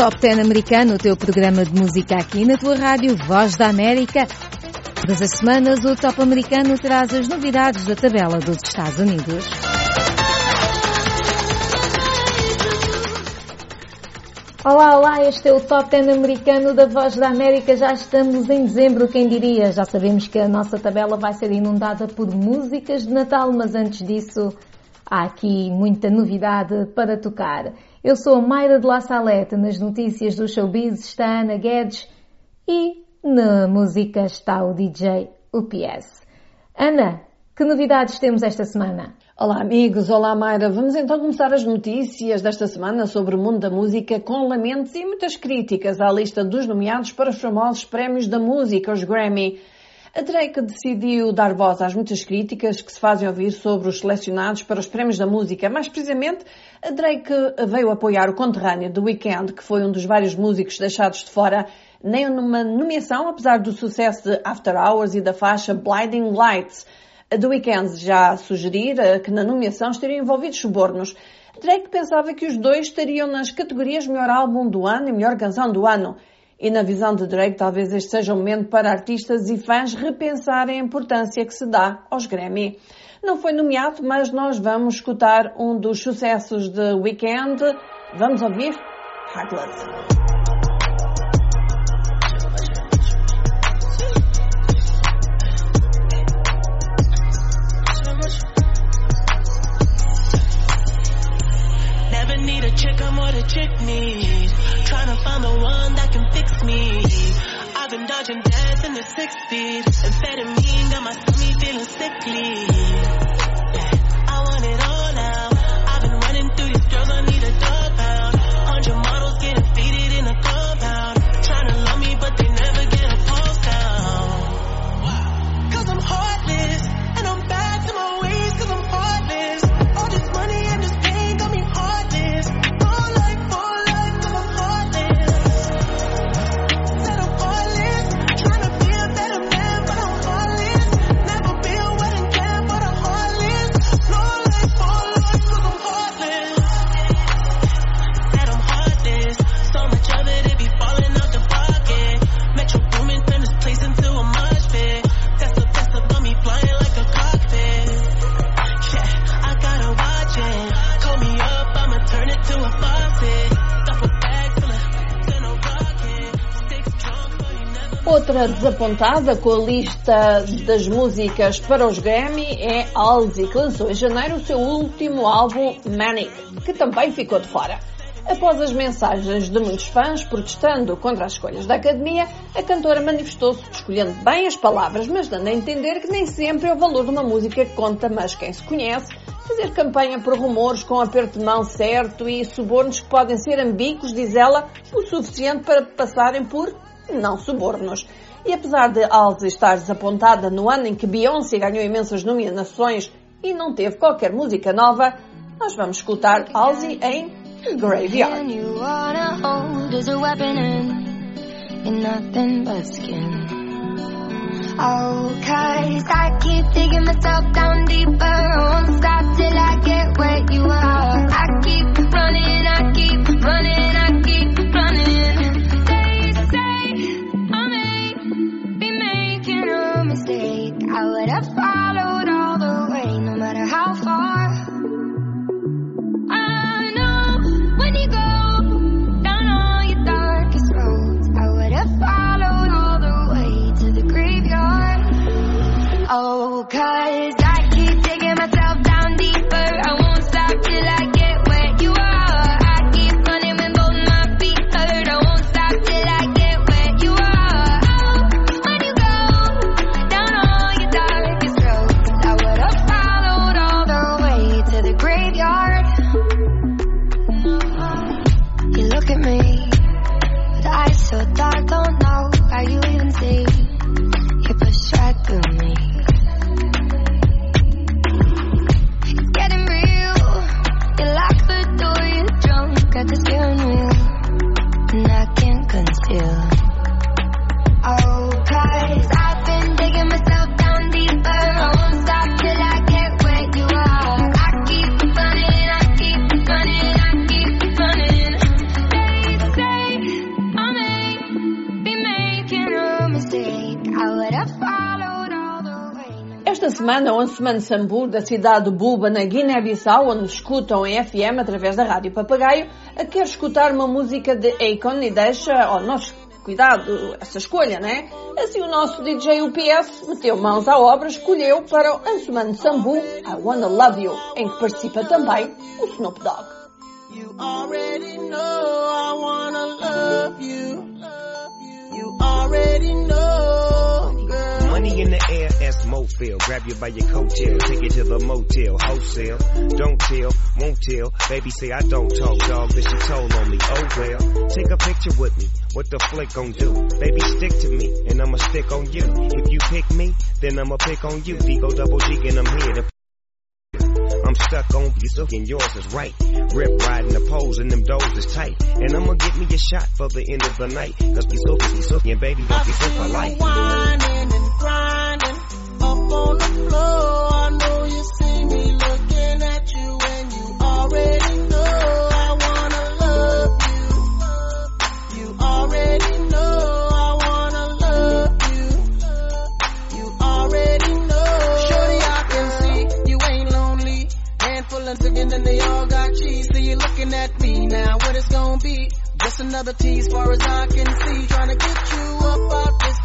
Top 10 americano, o teu programa de música aqui na tua rádio Voz da América. Todas as semanas o Top americano traz as novidades da tabela dos Estados Unidos. Olá, olá, este é o Top 10 americano da Voz da América. Já estamos em dezembro, quem diria? Já sabemos que a nossa tabela vai ser inundada por músicas de Natal, mas antes disso há aqui muita novidade para tocar. Eu sou a Mayra de La Salete, nas notícias do showbiz está a Ana Guedes e na música está o DJ UPS. Ana, que novidades temos esta semana? Olá amigos, olá Mayra. Vamos então começar as notícias desta semana sobre o mundo da música com lamentos e muitas críticas à lista dos nomeados para os famosos prémios da música, os Grammy. A Drake decidiu dar voz às muitas críticas que se fazem ouvir sobre os selecionados para os prémios da música. Mais precisamente, a Drake veio apoiar o conterrâneo The Weeknd, que foi um dos vários músicos deixados de fora nem numa nomeação, apesar do sucesso de After Hours e da faixa Blinding Lights. A The Weeknd já sugerir que na nomeação estariam envolvidos subornos. Drake pensava que os dois estariam nas categorias melhor álbum do ano e melhor canção do ano. E na visão de Drake, talvez este seja o momento para artistas e fãs repensarem a importância que se dá aos Grammy. Não foi nomeado, mas nós vamos escutar um dos sucessos de Weekend. Vamos ouvir Heartless. What a chick needs. Trying to find the one that can fix me. I've been dodging death in the six speed. Amphetamine got my stomach feeling sickly. Outra desapontada com a lista das músicas para os Grammy é Halsey, que lançou em janeiro o seu último álbum Manic, que também ficou de fora. Após as mensagens de muitos fãs protestando contra as escolhas da academia, a cantora manifestou-se escolhendo bem as palavras, mas dando a entender que nem sempre é o valor de uma música que conta, mas quem se conhece, fazer campanha por rumores com aperto de mão certo e subornos que podem ser ambíguos, diz ela, o suficiente para passarem por não subornos. E apesar de Halsey estar desapontada no ano em que Beyoncé ganhou imensas nomeações e não teve qualquer música nova, nós vamos escutar Halsey em Graveyard. Sambu, da cidade de Buba, na Guiné-Bissau, onde escutam em FM através da Rádio Papagaio, quer escutar uma música de Akon e deixa ao nosso cuidado essa escolha, né? Assim o nosso DJ UPS meteu mãos à obra, escolheu para o Ansuman Sambu I Wanna Love You, em que participa também o Snoop Dogg. You already know I wanna love you. You already know, Mofil. Grab you by your coattail, take you to the motel, wholesale. Don't tell, won't tell. Baby say I don't talk, dog, but she told on me. Oh well, take a picture with me. What the flick gon' do? Baby, stick to me, and I'ma stick on you. If you pick me, then I'ma pick on you. Digo double G, and I'm here to I'm stuck on you, and yours is right. Rip riding the poles and them doors is tight. And I'ma get me a shot for the end of the night. Cause be so, be so, and baby, don't be so for life. Whining and up you see me looking at you and you already know I wanna love you. You already know I wanna love you. You already know. Shorty, I can see you ain't lonely. Handful of and they all got cheese. So you're looking at me now. What it's gonna be? Just another tease, far as I can see. Trying to get you up out this.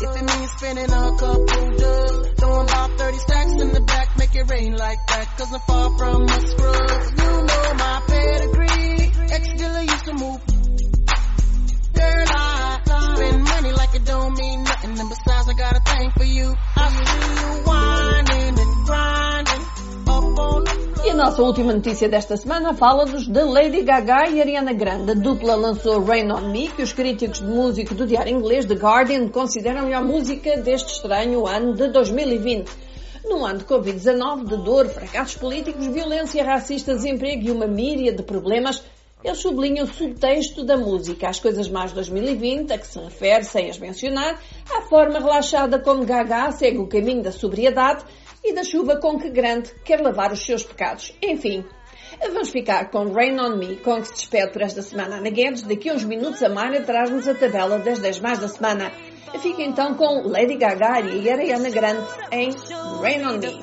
If it means spending a couple dubs. Throwing about 30 stacks in the back, make it rain like that. Cause I'm far from a scrub. You know my pedigree. Ex dealer used to move. Girl, I spend money like it don't mean nothing. And besides, I got a thing for you. I see you whining nossa última notícia desta semana fala-nos de Lady Gaga e Ariana Grande. A dupla lançou Rain On Me, que os críticos de música do diário inglês The Guardian consideram a música deste estranho ano de 2020. Num ano de Covid-19, de dor, fracassos políticos, violência racista, desemprego e uma míria de problemas, eles sublinham o subtexto da música, as coisas mais 2020, a que se refere, sem as mencionar, à forma relaxada como Gaga segue o caminho da sobriedade e da chuva com que Grande quer lavar os seus pecados. Enfim, vamos ficar com Rain On Me, com que se despede por esta semana Ana Guedes. Daqui a uns minutos a Mayra traz-nos a tabela das 10 mais da semana. Fica então com Lady Gaga e Ariana Grande em Rain on me.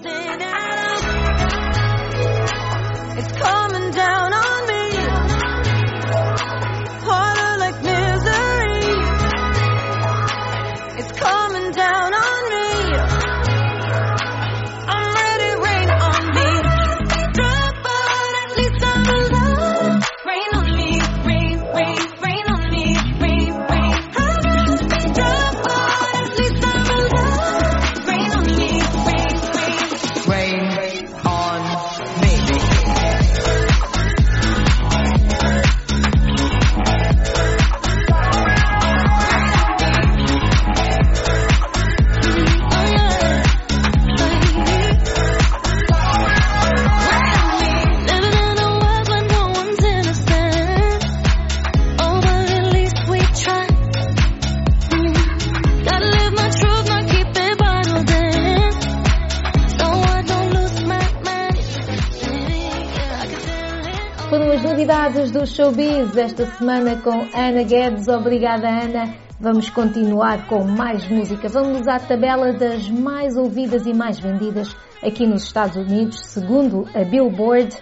Showbiz esta semana com Ana Guedes. Obrigada, Ana. Vamos continuar com mais música. Vamos à tabela das mais ouvidas e mais vendidas aqui nos Estados Unidos, segundo a Billboard.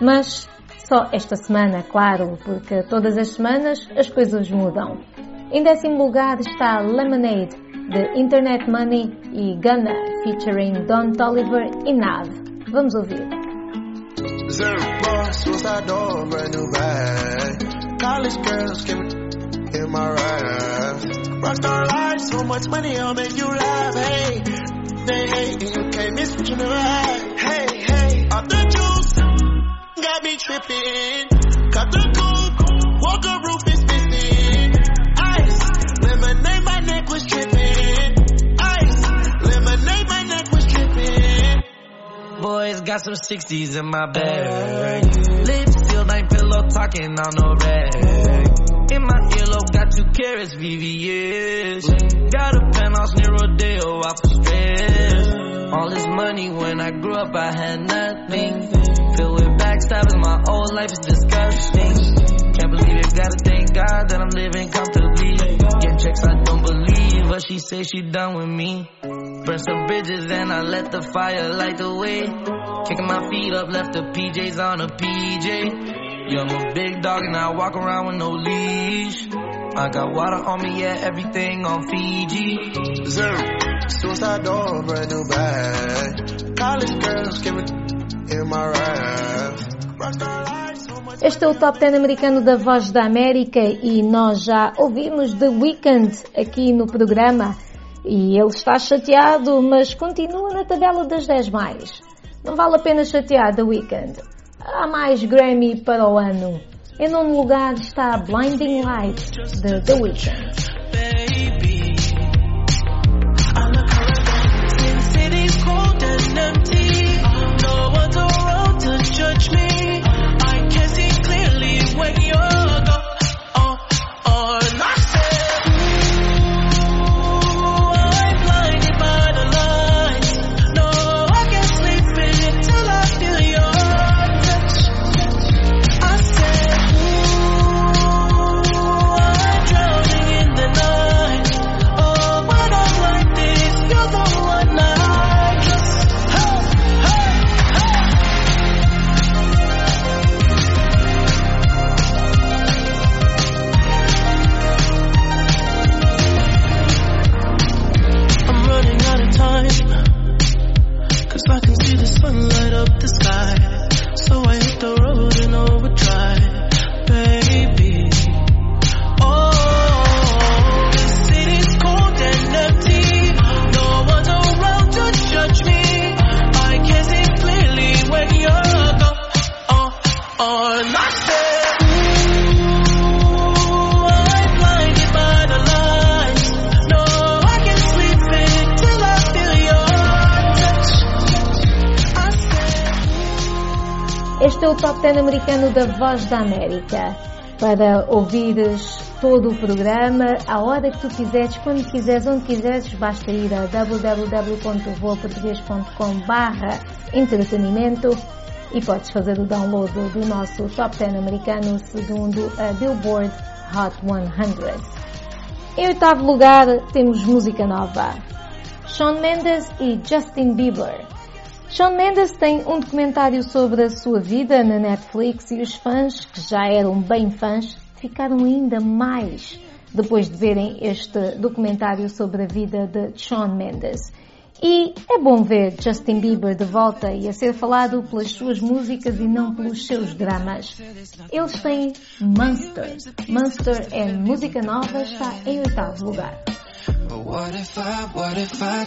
Mas só esta semana, claro, porque todas as semanas as coisas mudam. Em décimo lugar está Lemonade, de Internet Money e Gunna, featuring Don Toliver e Nav. Vamos ouvir. Zero bar, suicide door, brand new bag. College girls give me in my ride. Rockstar life, so much money, I'll make you laugh. Hey, they hate, and you can't miss what you never had. Hey, hey, off the juice, got me tripping. Cut the coupe, walker roof is missing. Ice, lemonade, my neck was tripping. Boys got some 60s in my bag. Lips sealed, ain't pillow talking on no rag. In my earlobe, got two carrots, VVS. Got a penthouse near Rodeo, out for stress. All this money when I grew up, I had nothing. Filled with backstabbing, my whole life is disgusting. Can't believe it, gotta thank God that I'm living comfortably. Get checks I don't believe, but she say she done with me. Burn some bridges and I let the fire light the way. Kicking my feet up, left the PJs on a PJ. Yeah, I'm a big dog and I walk around with no leash. I got water on me, yeah, everything on Fiji. Zero. Suicide door, brand new bag. College girls give me in my. Rockstar life, much. Este é o Top 10 americano da Voz da América e nós já ouvimos The Weeknd aqui no programa e ele está chateado, mas continua na tabela das 10 mais. Não vale a pena chatear The Weeknd. Há mais Grammy para o ano. Em nono lugar está Blinding Light de The Weeknd. judge me. I can see clearly when you're gone. Oh, oh, Este é o Top 10 americano da Voz da América. Para ouvires todo o programa, a hora que tu quiseres, quando quiseres, onde quiseres, basta ir a www.voaportugues.com barra entretenimento e podes fazer o download do nosso Top 10 americano segundo a Billboard Hot 100. Em oitavo lugar temos música nova. Shawn Mendes e Justin Bieber. Shawn Mendes tem um documentário sobre a sua vida na Netflix e os fãs, que já eram bem fãs, ficaram ainda mais depois de verem este documentário sobre a vida de Shawn Mendes. E é bom ver Justin Bieber de volta e a ser falado pelas suas músicas e não pelos seus dramas. Eles têm Monster. Monster é música nova, está em oitavo lugar. What if I, what if I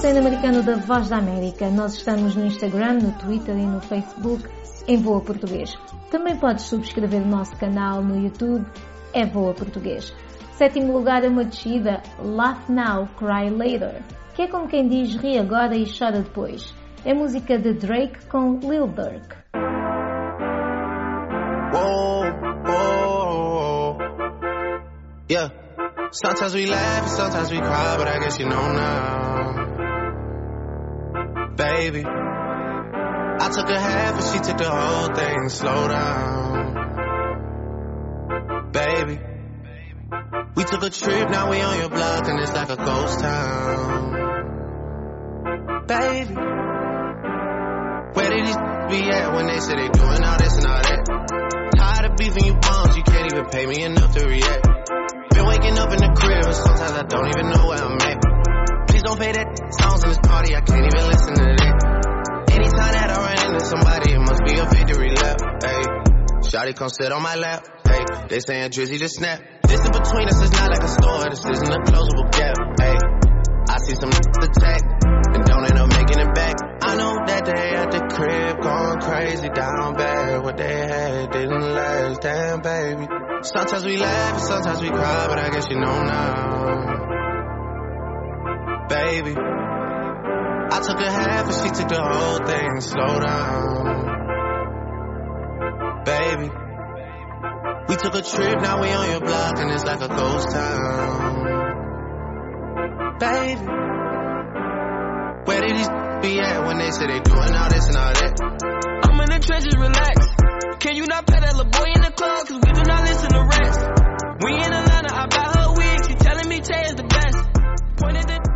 10 americano da Voz da América. Nós estamos no Instagram, no Twitter e no Facebook em Voa Português. Também podes subscrever o nosso canal no YouTube, é Voa Português. Sétimo lugar é uma descida, Laugh Now, Cry Later, que é como quem diz ri agora e chora depois. É música de Drake com Lil Durk. Sometimes we laugh sometimes we cry, but I guess you know now. Baby. I took a half and she took the whole thing. Slow down, baby. We took a trip, now we on your block and it's like a ghost town, baby. Where did these be at when they say they doing all this and all that? Tired of beefing you bums, you can't even pay me enough to react. Been waking up in the crib and sometimes I don't even know where I'm at. Please don't play that songs in this party, I can't even listen to that. Anytime that I run into somebody, it must be a victory lap. Hey, Shotty come sit on my lap. Hey, they saying Drizzy just snap. Distance between us is not like a store, this isn't a closable gap. Hey, I see some attack and don't end up making it back. I know that they at the crib going crazy down bad. What they had didn't last, damn baby. Sometimes we laugh sometimes we cry, but I guess you know now, baby. I took a half and she took the whole thing. Slow down, baby. We took a trip, now we on your block and it's like a ghost town, baby. Where did these be at when they say they doing all this and all that? I'm in the trenches, relax. Can you not pay that little boy in the club? Cause we do not listen to rest. We in Atlanta, I buy her wig. She telling me Tay is the best. Pointed at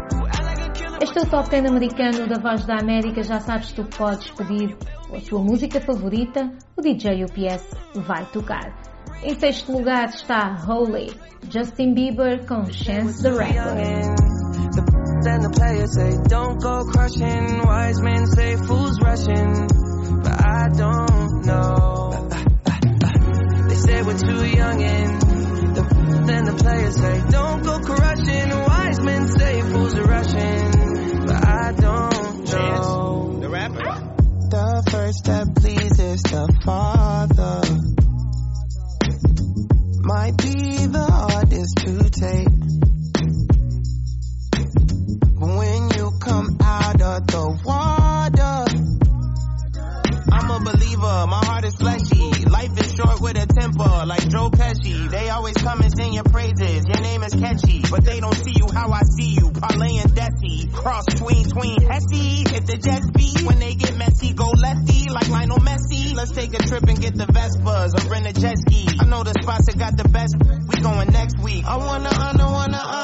Este é o Top 10 americano da Voz da América. Já sabes, tu podes pedir a tua música favorita, o DJ UPS vai tocar. Em sexto lugar está Holy, Justin Bieber com Chance the Rapper. Then the players say, don't go crushing. Wise men say, fools rushing. But I don't know. They say we're too young and the, then the players say, don't but they don't see you how I see you. Parlay and Desi, cross tween tween Hesse. Hit the jet speed when they get messy, go lefty like Lionel Messi. Let's take a trip and get the Vespas or rent a jet ski. I know the spots that got the best. We going next week. I wanna honor, wanna honor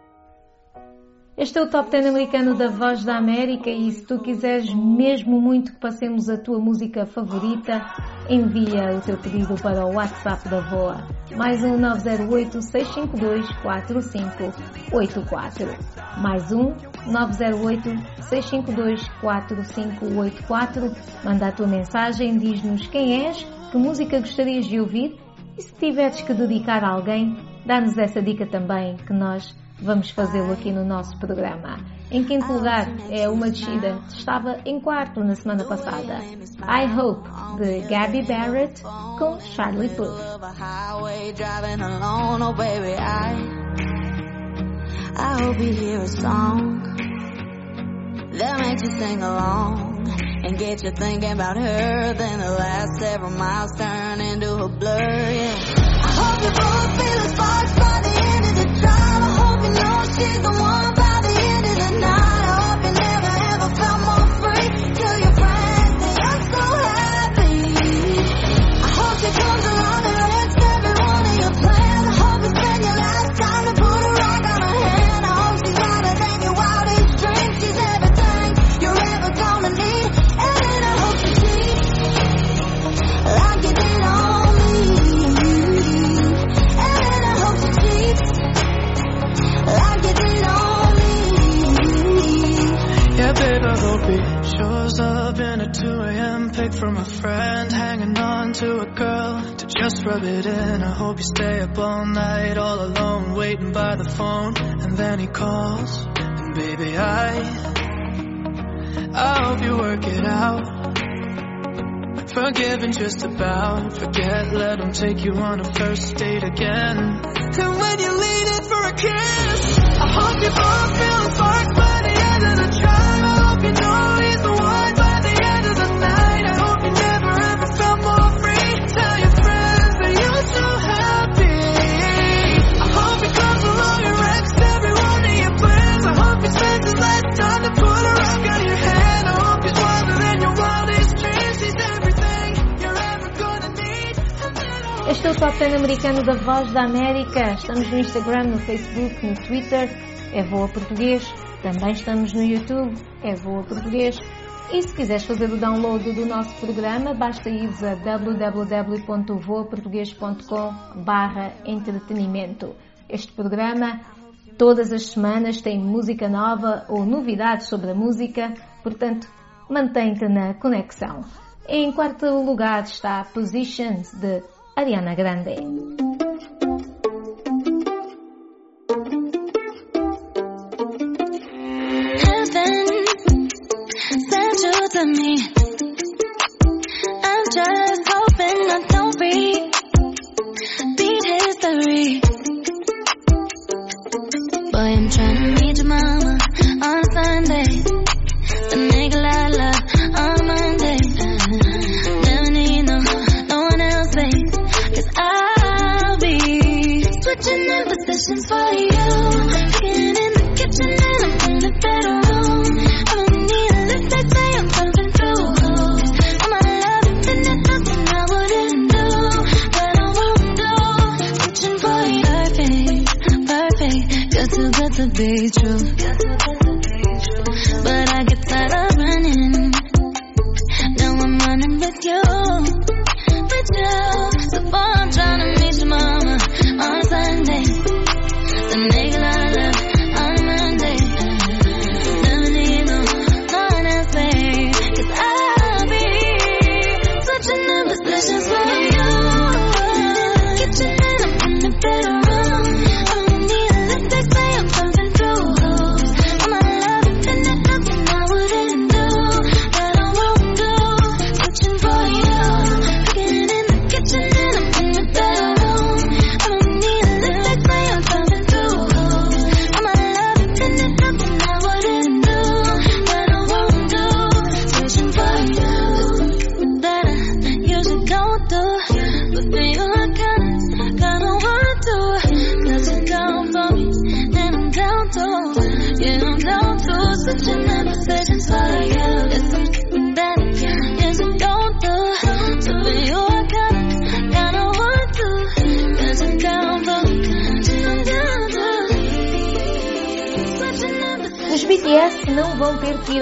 Este é o Top 10 americano da Voz da América e se tu quiseres mesmo muito que passemos a tua música favorita, envia o teu pedido para o WhatsApp da VOA. Mais um 908 652 4584. Mais um 908 652 4584. Manda a tua mensagem, diz-nos quem és, que música gostarias de ouvir e se tiveres que dedicar a alguém, dá-nos essa dica também que nós vamos fazê-lo aqui no nosso programa. Em quinto lugar é uma descida, estava em quarto na semana passada. I Hope, de Gabby Barrett com Charlie Puth. Oh, I, hope you hear a song that makes you sing along and get you thinking about her. Then the last several miles turn into a blur. Yeah. I hope you both feel the sparks by the end of the. I hope you know she's the one shows up in a 2 a.m. pic from a friend, hanging on to a girl to just rub it in. I hope you stay up all night, all alone, waiting by the phone, and then he calls, and baby, I, I hope you work it out. Forgiving just about. Forget, let him take you on a first date again. And when you lean in for a kiss, I hope you both feel sparks by the end of the drive. Este é o Top 10 americano da Voz da América. Estamos no Instagram, no Facebook, no Twitter. É Voa Português. Também estamos no YouTube. É Voa Português. E se quiseres fazer o download do nosso programa, basta ir a www.voaportugues.com barra entretenimento. Este programa, todas as semanas, tem música nova ou novidades sobre a música, portanto, mantém-te na conexão. Em quarto lugar está Positions, de Ariana Grande. To me. I'm just hoping I don't repeat history. Boy, I'm trying to meet your mama on Sunday. The nigga la la on Monday. Never need no, no one else, babe. Cause I'll be switching in positions for you. To be true.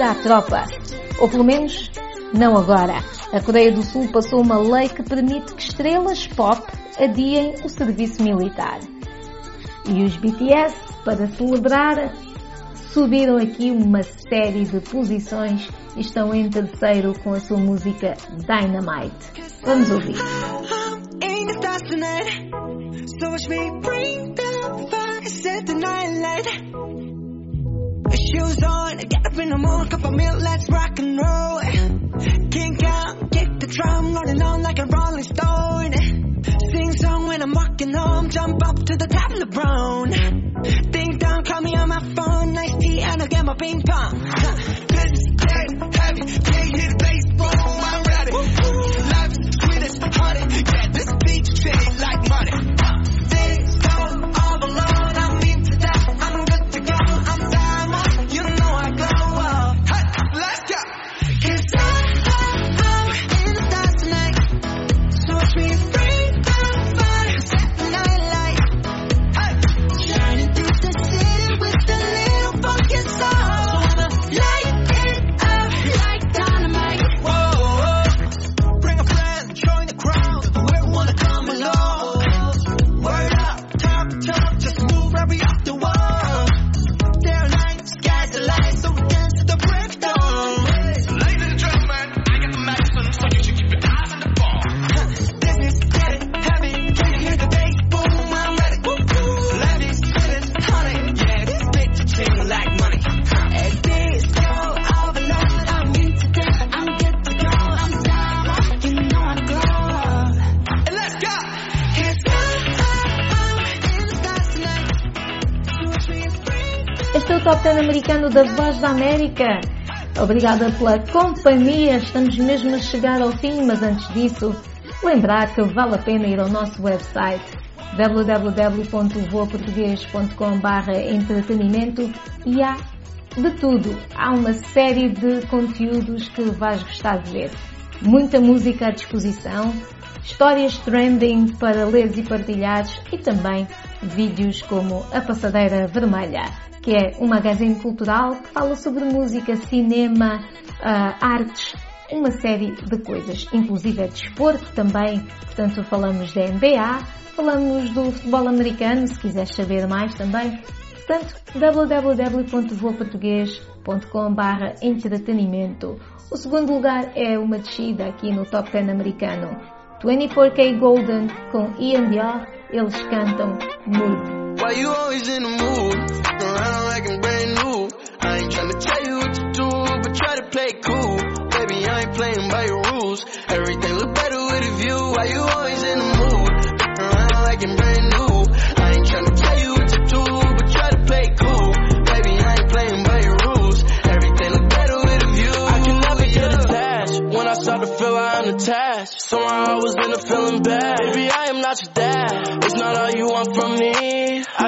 Vão ter que ir à tropa. Ou pelo menos, não agora. A Coreia do Sul passou uma lei que permite que estrelas pop adiem o serviço militar. E os BTS, para celebrar, subiram aqui uma série de posições e estão em terceiro com a sua música Dynamite. Vamos ouvir. Shoes on, get up in the morning, cup of milk, let's rock and roll. Kink out, kick the drum, rolling on like a rolling stone. Sing song when I'm walking home, jump up to the top of the brown. Ding dong, call me on my phone, nice tea, and I'll get my ping pong. This is dead heavy, can't hit boom, I'm ready. Life is sweet as honey, yeah, this beat shit like money. Da América. Obrigada pela companhia, estamos mesmo a chegar ao fim, mas antes disso, lembrar que vale a pena ir ao nosso website www.voaportugues.com entretenimento e há de tudo. Há uma série de conteúdos que vais gostar de ver. Muita música à disposição, histórias trending para leres e partilhados e também vídeos como A Passadeira Vermelha, que é um magazine cultural que fala sobre música, cinema, uh, artes, uma série de coisas, inclusive é desporto também, portanto falamos da NBA, falamos do futebol americano, se quiseres saber mais também, portanto www.voaportugues.com entretenimento. O segundo lugar é uma descida aqui no Top 10 americano. 24K Golden com Ian Dior, eles cantam Mood. Why you always in the mood? Around like I'm brand new. I ain't tryna tell you what to do, but try to play cool. Baby, I ain't playing by your rules. Everything look better with a view. Why you always in the mood? Around like I'm brand new. I ain't tryna tell you what to do, but try to play cool. Baby, I ain't playing by your rules. Everything look better with a view. I can never get attached. When I start to feel I'm attached. Somehow I was in a feeling bad. Baby, I am not your dad. It's not all you want from me.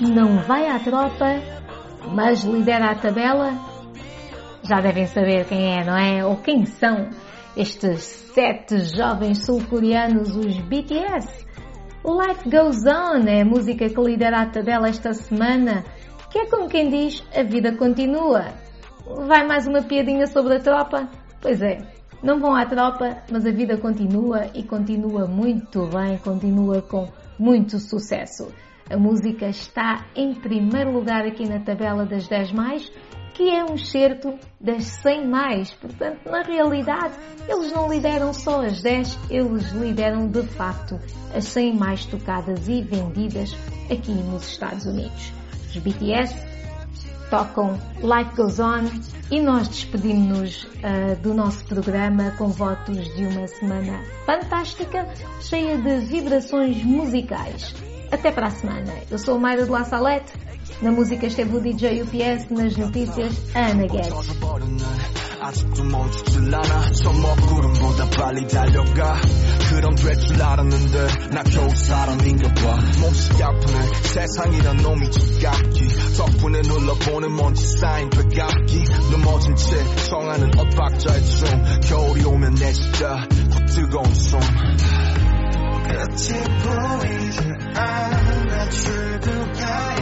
Não vai à tropa, mas lidera a tabela? Já devem saber quem é, não é? Ou quem são estes sete jovens sul-coreanos, os BTS. Life Goes On é a música que lidera a tabela esta semana, que é como quem diz, a vida continua. Vai mais uma piadinha sobre a tropa? Pois é, não vão à tropa, mas a vida continua e continua muito bem, continua com muito sucesso. A música está em primeiro lugar aqui na tabela das 10 mais, que é um excerto das 100 mais. Portanto, na realidade, eles não lideram só as 10, eles lideram de facto as 100 mais tocadas e vendidas aqui nos Estados Unidos. Os BTS tocam Life Goes On e nós despedimos-nos uh, do nosso programa com votos de uma semana fantástica, cheia de vibrações musicais. Até para a semana. Eu sou Mayra de La Salette. Na música esteve o DJ UPS, nas notícias a Ana Guedes. 아직도 멈추질 않아 저 먹구름보다 빨리 달려가 그럼 될 줄 알았는데 나 겨우 사람인가 봐 몹시 아프네 세상이란 놈이 지갑기 덕분에 눌러보는 먼지 쌓인 배갑기 넘어진 채 청하는 엇박자의 춤 겨울이 오면 내 진짜 더 뜨거운 숨 끝이 보이지 않아 출구가